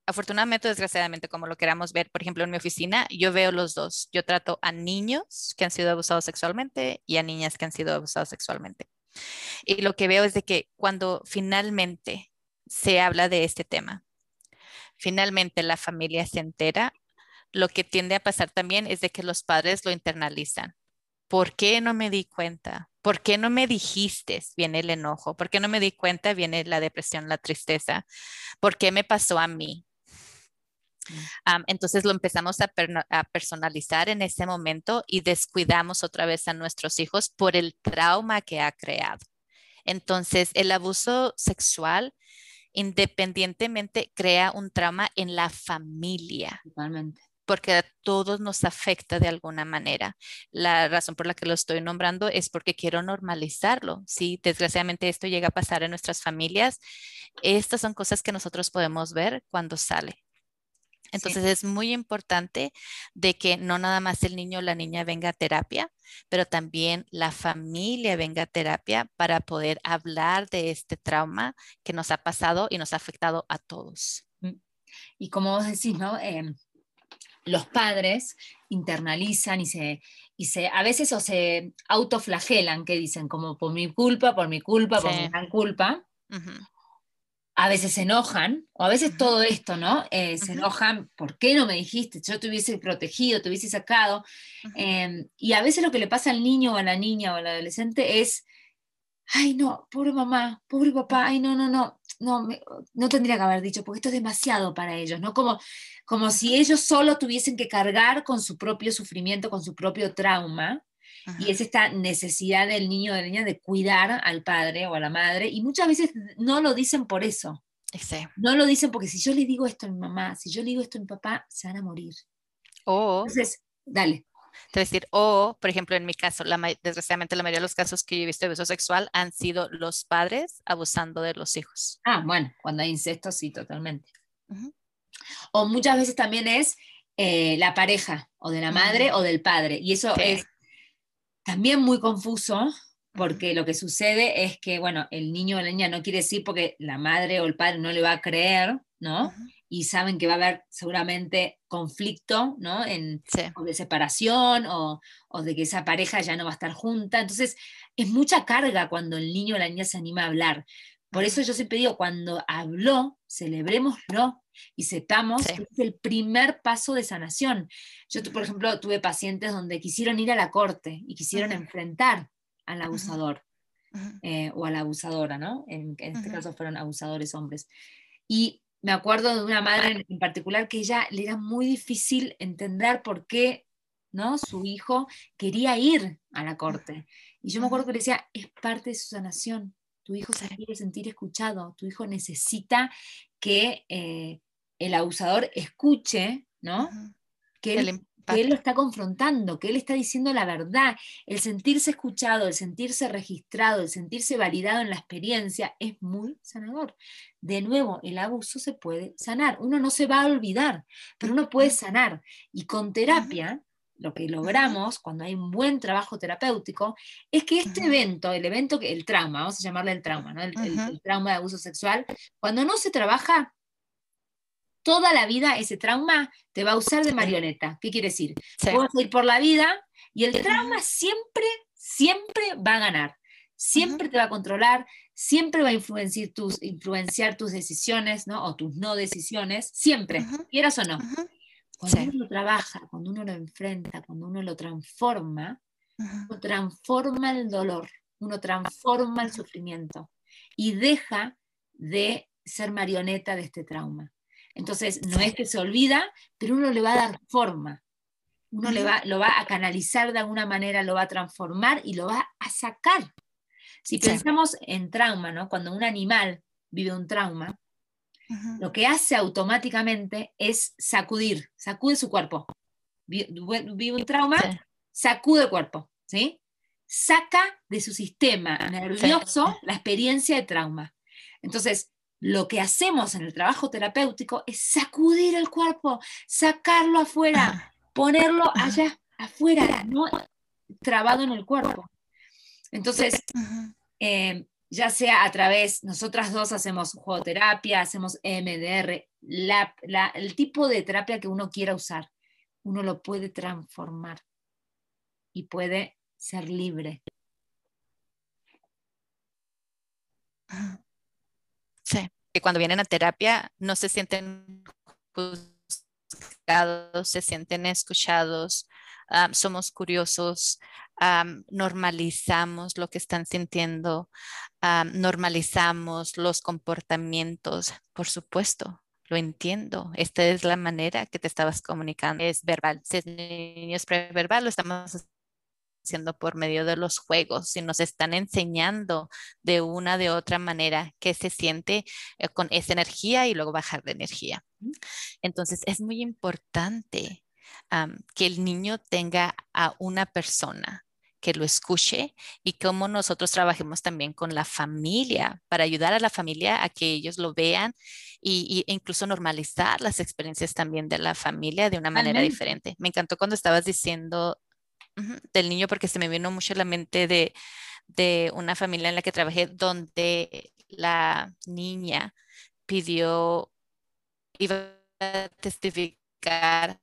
afortunadamente, desgraciadamente, como lo queramos ver, por ejemplo, en mi oficina, yo veo los dos. Yo trato a niños que han sido abusados sexualmente y a niñas que han sido abusados sexualmente. Y lo que veo es de que cuando finalmente se habla de este tema, finalmente la familia se entera, lo que tiende a pasar también es de que los padres lo internalizan. ¿Por qué no me di cuenta? ¿Por qué no me dijiste? Viene el enojo. ¿Por qué no me di cuenta? Viene la depresión, la tristeza. ¿Por qué me pasó a mí? Entonces lo empezamos a, personalizar en ese momento y descuidamos otra vez a nuestros hijos por el trauma que ha creado. Entonces, el abuso sexual independientemente crea un trauma en la familia. Totalmente. Porque a todos nos afecta de alguna manera. La razón por la que lo estoy nombrando es porque quiero normalizarlo. Si desgraciadamente esto llega a pasar en nuestras familias, estas son cosas que nosotros podemos ver cuando sale. Entonces es muy importante de que no nada más el niño o la niña venga a terapia, pero también la familia venga a terapia para poder hablar de este trauma que nos ha pasado y nos ha afectado a todos. Mm. Y como vos decís, ¿no? Em, los padres internalizan y se, y se, a veces o se autoflagelan, que dicen, como por mi culpa, por mi culpa, por mi gran culpa a veces se enojan, o a veces todo esto, ¿no? Eh, se enojan, ¿por qué no me dijiste? Yo te hubiese protegido, te hubiese sacado. Em, y a veces lo que le pasa al niño o a la niña o al adolescente es, ay, no, pobre mamá, pobre papá, ay, no, no, no, no, no tendría que haber dicho, porque esto es demasiado para ellos, ¿no? Como, como si ellos solo tuviesen que cargar con su propio sufrimiento, con su propio trauma. Y es esta necesidad del niño o de la niña de cuidar al padre o a la madre, y muchas veces no lo dicen por eso. No lo dicen porque si yo le digo esto a mi mamá, si yo le digo esto a mi papá, se van a morir. O, Entonces, dale. Te decir, o, por ejemplo, en mi caso, la, desgraciadamente la mayoría de los casos que yo he visto de abuso sexual han sido los padres abusando de los hijos. Ah, bueno, cuando hay incesto, sí, totalmente. O muchas veces también es eh, la pareja, o de la madre o del padre. Y eso es también muy confuso, porque lo que sucede es que, bueno, el niño o la niña no quiere decir porque la madre o el padre no le va a creer, ¿no? y saben que va a haber seguramente conflicto, ¿no? En, o de separación o, de que esa pareja ya no va a estar junta. Entonces, es mucha carga cuando el niño o la niña se anima a hablar. Por eso yo siempre digo, cuando habló, celebrémoslo y sepamos que es el primer paso de sanación. Yo, por ejemplo, tuve pacientes donde quisieron ir a la corte y quisieron enfrentar al abusador eh, o a la abusadora, ¿no? En, este caso fueron abusadores hombres. Y me acuerdo de una madre en particular que ella le era muy difícil entender por qué ¿no? su hijo quería ir a la corte. Y yo me acuerdo que le decía, es parte de su sanación. Tu hijo se quiere sentir escuchado, tu hijo necesita que eh, el abusador escuche, ¿no? Que él, que él, lo está confrontando, que él está diciendo la verdad. El sentirse escuchado, el sentirse registrado, el sentirse validado en la experiencia es muy sanador. De nuevo, el abuso se puede sanar. Uno no se va a olvidar, pero uno puede sanar. Y con terapia, lo que logramos cuando hay un buen trabajo terapéutico es que este evento, el evento, el trauma, vamos a llamarle el trauma, ¿no? el, trauma de abuso sexual, cuando no se trabaja, toda la vida ese trauma te va a usar de marioneta. ¿Qué quiere decir? Vas a ir por la vida y el trauma siempre, siempre va a ganar. Siempre te va a controlar, siempre va a influenciar tus, influenciar tus decisiones, ¿no? O tus no decisiones, siempre, quieras o no. Cuando uno lo trabaja, cuando uno lo enfrenta, cuando uno lo transforma, uno transforma el dolor, uno transforma el sufrimiento y deja de ser marioneta de este trauma. Entonces, no es que se olvida, pero uno le va a dar forma. Uno le va, lo va a canalizar de alguna manera, lo va a transformar y lo va a sacar. Si pensamos en trauma, ¿no? cuando un animal vive un trauma, lo que hace automáticamente es sacudir, sacude su cuerpo. Vive un trauma, sacude el cuerpo, ¿sí? Saca de su sistema nervioso la experiencia de trauma. Entonces, lo que hacemos en el trabajo terapéutico es sacudir el cuerpo, sacarlo afuera, ponerlo allá, afuera, no trabado en el cuerpo. Entonces, ya sea a través, nosotras dos hacemos juegoterapia, hacemos EMDR, el tipo de terapia que uno quiera usar, uno lo puede transformar y puede ser libre. Que cuando vienen a terapia no se sienten juzgados, se sienten escuchados, ah, somos curiosos, normalizamos lo que están sintiendo, normalizamos los comportamientos, por supuesto. Lo entiendo. Esta es la manera que te estabas comunicando. Es verbal. Si es preverbal, lo estamos haciendo por medio de los juegos y nos están enseñando de una de otra manera que se siente eh, con esa energía y luego bajar de energía. Entonces es muy importante que el niño tenga a una persona que lo escuche y cómo nosotros trabajemos también con la familia para ayudar a la familia a que ellos lo vean y, e incluso normalizar las experiencias también de la familia de una manera diferente. Me encantó cuando estabas diciendo del niño porque se me vino mucho la mente de, de una familia en la que trabajé donde la niña pidió, iba a testificar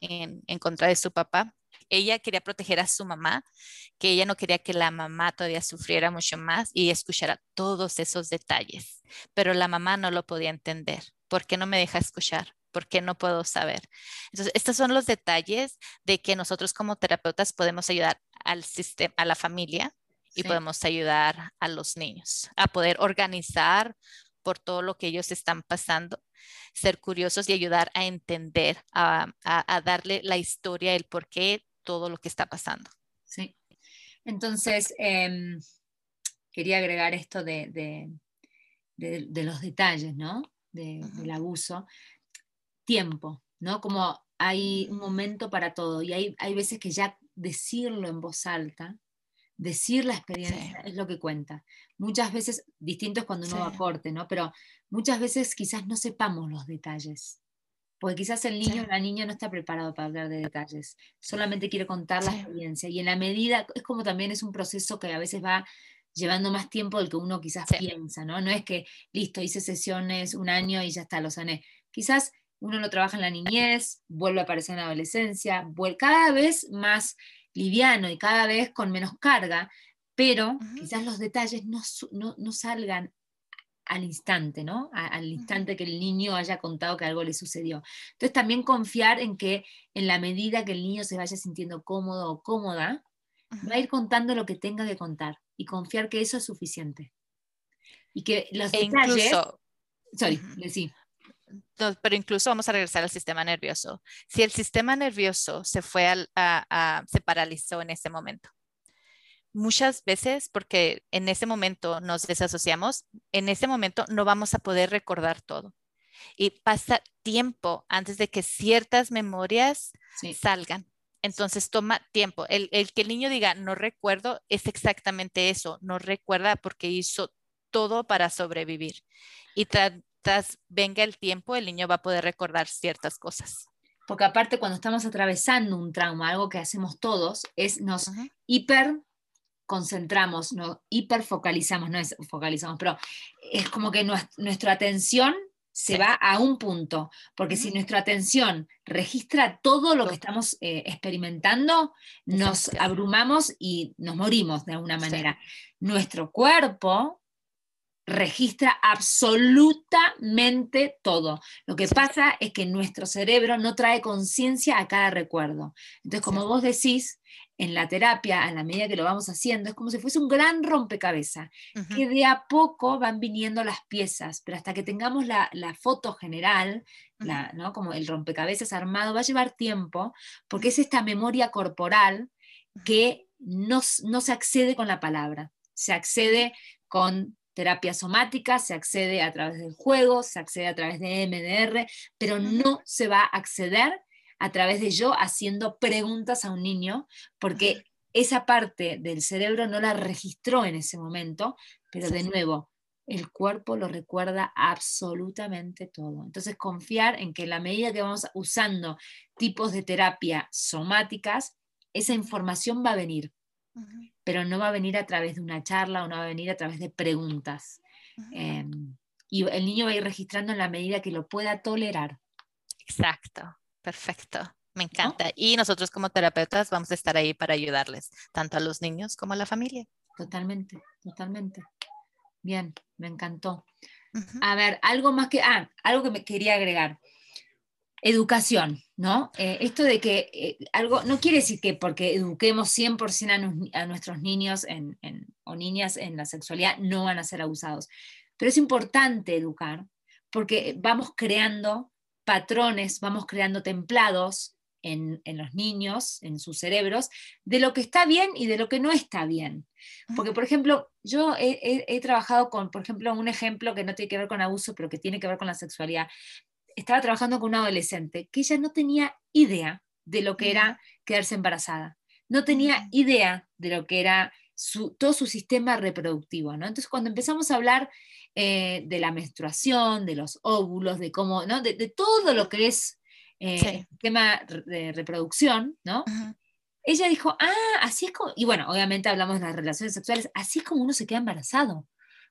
en, en contra de su papá ella quería proteger a su mamá, que ella no quería que la mamá todavía sufriera mucho más y escuchara todos esos detalles, pero la mamá no lo podía entender. ¿Por qué no me deja escuchar? ¿Por qué no puedo saber? Entonces, estos son los detalles de que nosotros como terapeutas podemos ayudar al sistema, a la familia y podemos ayudar a los niños a poder organizar por todo lo que ellos están pasando, ser curiosos y ayudar a entender, a, a darle la historia, el por qué todo lo que está pasando. Sí. Entonces, em, quería agregar esto de, los detalles, ¿no? Del abuso. Tiempo, ¿no? Como hay un momento para todo y hay, hay veces que ya decirlo en voz alta, decir la experiencia es lo que cuenta. Muchas veces, distinto es cuando uno va a corte, ¿no? Pero muchas veces quizás no sepamos los detalles porque quizás el niño o la niña no está preparado para hablar de detalles, solamente quiere contar la experiencia y en la medida, es como también es un proceso que a veces va llevando más tiempo del que uno quizás piensa, ¿no? No es que, listo, hice sesiones un año y ya está, lo sané. Quizás uno lo trabaja en la niñez, vuelve a aparecer en la adolescencia, cada vez más liviano y cada vez con menos carga, pero quizás los detalles no, no, salgan al instante, ¿no? al instante que el niño haya contado que algo le sucedió. Entonces también confiar en que en la medida que el niño se vaya sintiendo cómodo o cómoda, va a ir contando lo que tenga que contar y confiar que eso es suficiente. Y que los e detalles... Incluso, sorry, sí. Pero incluso vamos a regresar al sistema nervioso. Si el sistema nervioso se fue a, se paralizó en ese momento, muchas veces, porque en ese momento nos desasociamos, en ese momento no vamos a poder recordar todo. Y pasa tiempo antes de que ciertas memorias salgan. Entonces toma tiempo. El, que el niño diga, no recuerdo, es exactamente eso. No recuerda porque hizo todo para sobrevivir. Y tras venga el tiempo, el niño va a poder recordar ciertas cosas. Porque aparte cuando estamos atravesando un trauma, algo que hacemos todos, es nos hiper concentramos, no hiperfocalizamos, no es focalizamos, pero es como que nuestra atención se va a un punto, porque si nuestra atención registra todo lo que estamos eh, experimentando, nos abrumamos y nos morimos de alguna manera. Nuestro cuerpo registra absolutamente todo. Lo que pasa es que nuestro cerebro no trae conciencia a cada recuerdo. Entonces, como vos decís, en la terapia, a la medida que lo vamos haciendo, es como si fuese un gran rompecabezas, que de a poco van viniendo las piezas, pero hasta que tengamos la, foto general, ¿no? como el rompecabezas armado, va a llevar tiempo, porque es esta memoria corporal que no, no se accede con la palabra, se accede con terapia somática, se accede a través del juego, se accede a través de MDR, pero no se va a acceder a través de yo haciendo preguntas a un niño, porque esa parte del cerebro no la registró en ese momento, pero de nuevo, el cuerpo lo recuerda absolutamente todo. Entonces, confiar en que en la medida que vamos usando tipos de terapia somáticas, esa información va a venir, pero no va a venir a través de una charla o no va a venir a través de preguntas. Em, y el niño va a ir registrando en la medida que lo pueda tolerar. Exacto. Perfecto. Me encanta. Y nosotros como terapeutas vamos a estar ahí para ayudarles, tanto a los niños como a la familia. Totalmente, totalmente. Bien, me encantó. A ver, algo más que, ah, algo que me quería agregar. Educación, ¿no? Eh, esto de que eh, algo, no quiere decir que porque eduquemos 100% a, a, nuestros niños o niñas en la sexualidad no van a ser abusados, pero es importante educar porque vamos creando patrones, vamos creando templados en, los niños, en sus cerebros, de lo que está bien y de lo que no está bien. Porque, por ejemplo, yo he, trabajado con, por ejemplo, un ejemplo que no tiene que ver con abuso, pero que tiene que ver con la sexualidad. Estaba trabajando con una adolescente que ella no tenía idea de lo que era quedarse embarazada. No tenía idea de lo que era todo su sistema reproductivo. ¿no? Entonces, cuando empezamos a hablar eh, de la menstruación, de los óvulos, de cómo, ¿no? de, todo lo que es eh, el tema de reproducción, ¿no? Ella dijo, ah, así es como, y bueno, obviamente hablamos de las relaciones sexuales, así es como uno se queda embarazado.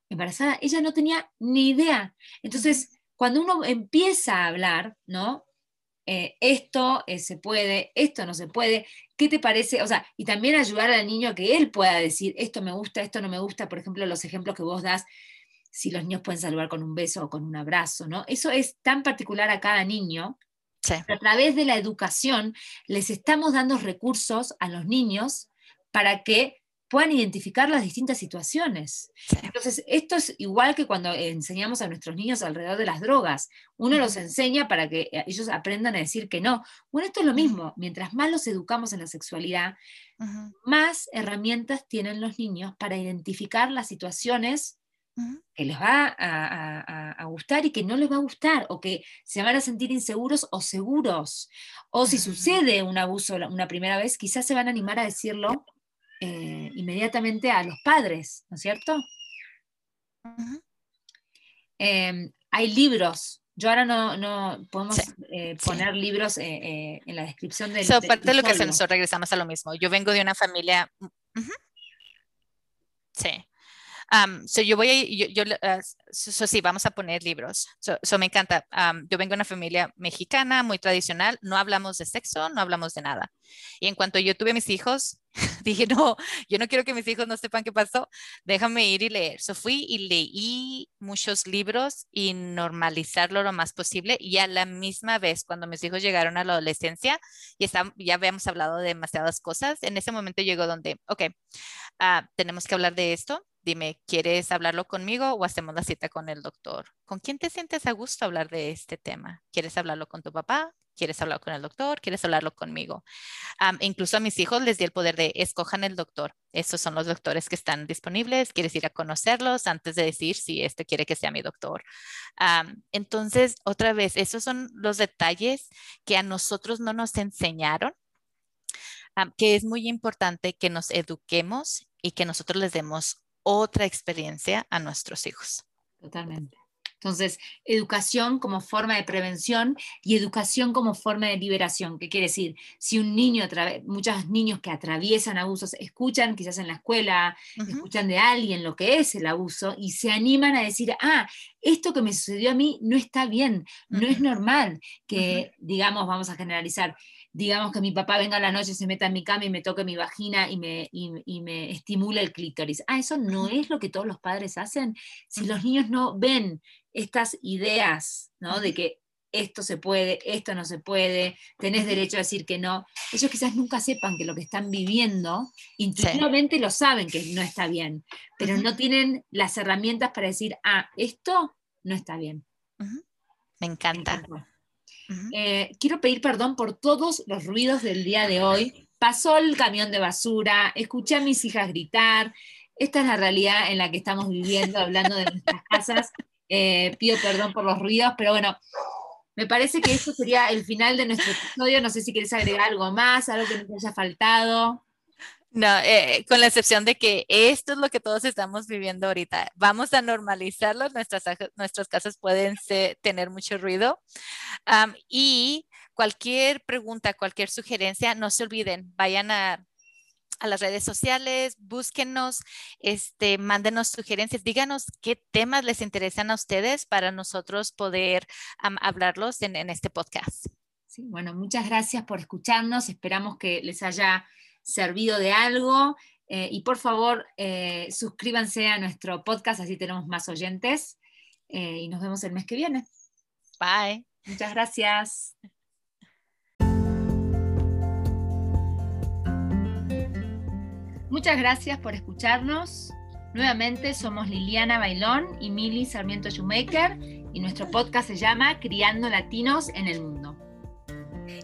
Embarazada, ella no tenía ni idea. Entonces, cuando uno empieza a hablar, ¿no? Eh, esto se puede, esto no se puede, ¿qué te parece? O sea, y también ayudar al niño a que él pueda decir, esto me gusta, esto no me gusta, por ejemplo, los ejemplos que vos das si los niños pueden saludar con un beso o con un abrazo, ¿no? Eso es tan particular a cada niño. a través de la educación les estamos dando recursos a los niños para que puedan identificar las distintas situaciones. Entonces, esto es igual que cuando enseñamos a nuestros niños alrededor de las drogas. Uno los enseña para que eh, ellos aprendan a decir que no. Bueno, esto es lo mismo. Mientras más los educamos en la sexualidad, más herramientas tienen los niños para identificar las situaciones que les va a, gustar y que no les va a gustar, o que se van a sentir inseguros o seguros. O si sucede un abuso una primera vez, quizás se van a animar a decirlo eh, inmediatamente a los padres, ¿no es cierto? Em, hay libros. Yo ahora no, no podemos eh, poner libros eh, en la descripción del. So, parte de lo que hacemos, regresamos a lo mismo. Yo vengo de una familia. Sí yo voy a, yo, ah, sí, vamos a poner libros. Eso me encanta. yo vengo de una familia mexicana, muy tradicional. No hablamos de sexo, no hablamos de nada. Y en cuanto yo tuve mis hijos, [laughs] dije, no, yo no quiero que mis hijos no sepan qué pasó. Déjame ir y leer. So fui y leí muchos libros y normalizarlo lo más posible. Y a la misma vez, cuando mis hijos llegaron a la adolescencia y ya habíamos hablado de demasiadas cosas, en ese momento llegó donde, ok, uh, tenemos que hablar de esto Dime, ¿quieres hablarlo conmigo o hacemos la cita con el doctor? ¿Con quién te sientes a gusto hablar de este tema? ¿Quieres hablarlo con tu papá? ¿Quieres hablarlo con el doctor? ¿Quieres hablarlo conmigo? incluso a mis hijos les di el poder de escojan el doctor. Estos son los doctores que están disponibles. ¿Quieres ir a conocerlos antes de decir si este quiere que sea mi doctor? entonces, otra vez, esos son los detalles que a nosotros no nos enseñaron que es muy importante que nos eduquemos y que nosotros les demos otra experiencia a nuestros hijos. Totalmente. Entonces, educación como forma de prevención y educación como forma de liberación. ¿Qué quiere decir? Si un niño, muchos niños que atraviesan abusos, escuchan quizás en la escuela, escuchan de alguien lo que es el abuso y se animan a decir, ah, esto que me sucedió a mí no está bien, no es normal que, digamos, vamos a generalizar, digamos que mi papá venga a la noche, se meta en mi cama y me toque mi vagina y me, y, me estimula el clítoris. Ah, eso no es lo que todos los padres hacen. Si los niños no ven estas ideas, ¿no? De que esto se puede, esto no se puede, tenés derecho a decir que no. Ellos quizás nunca sepan que lo que están viviendo, intuitivamente lo saben que no está bien, pero no tienen las herramientas para decir, ah, esto no está bien. Me encanta. Eh, quiero pedir perdón por todos los ruidos del día de hoy. Pasó el camión de basura, escuché a mis hijas gritar. Esta es la realidad en la que estamos viviendo, hablando de nuestras casas. Eh, pido perdón por los ruidos, pero bueno, me parece que esto sería el final de nuestro episodio. No sé si quieres agregar algo más, algo que nos haya faltado. No, eh, con la excepción de que esto es lo que todos estamos viviendo ahorita. Vamos a normalizarlo, nuestras, nuestras casas pueden tener mucho ruido. y cualquier pregunta, cualquier sugerencia, no se olviden, vayan a, las redes sociales, búsquenos, este, mándenos sugerencias, díganos qué temas les interesan a ustedes para nosotros poder hablarlos en, en este podcast. Sí, bueno, muchas gracias por escucharnos. Esperamos que les haya servido de algo. Eh, y por favor, eh, suscríbanse a nuestro podcast, así tenemos más oyentes. Eh, y nos vemos el mes que viene. Bye. Muchas gracias. Muchas gracias por escucharnos. Nuevamente somos Liliana Bailón y Mili Sarmiento Shoemaker y nuestro podcast se llama Criando Latinos en el Mundo.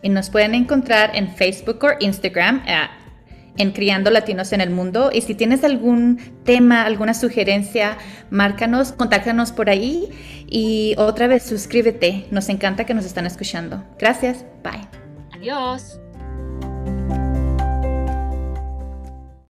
Y nos pueden encontrar en Facebook o Instagram en Criando Latinos en el Mundo. Y si tienes algún tema, alguna sugerencia, márcanos, contáctanos por ahí. Y otra vez, suscríbete. Nos encanta que nos están escuchando. Gracias. Bye. Adiós.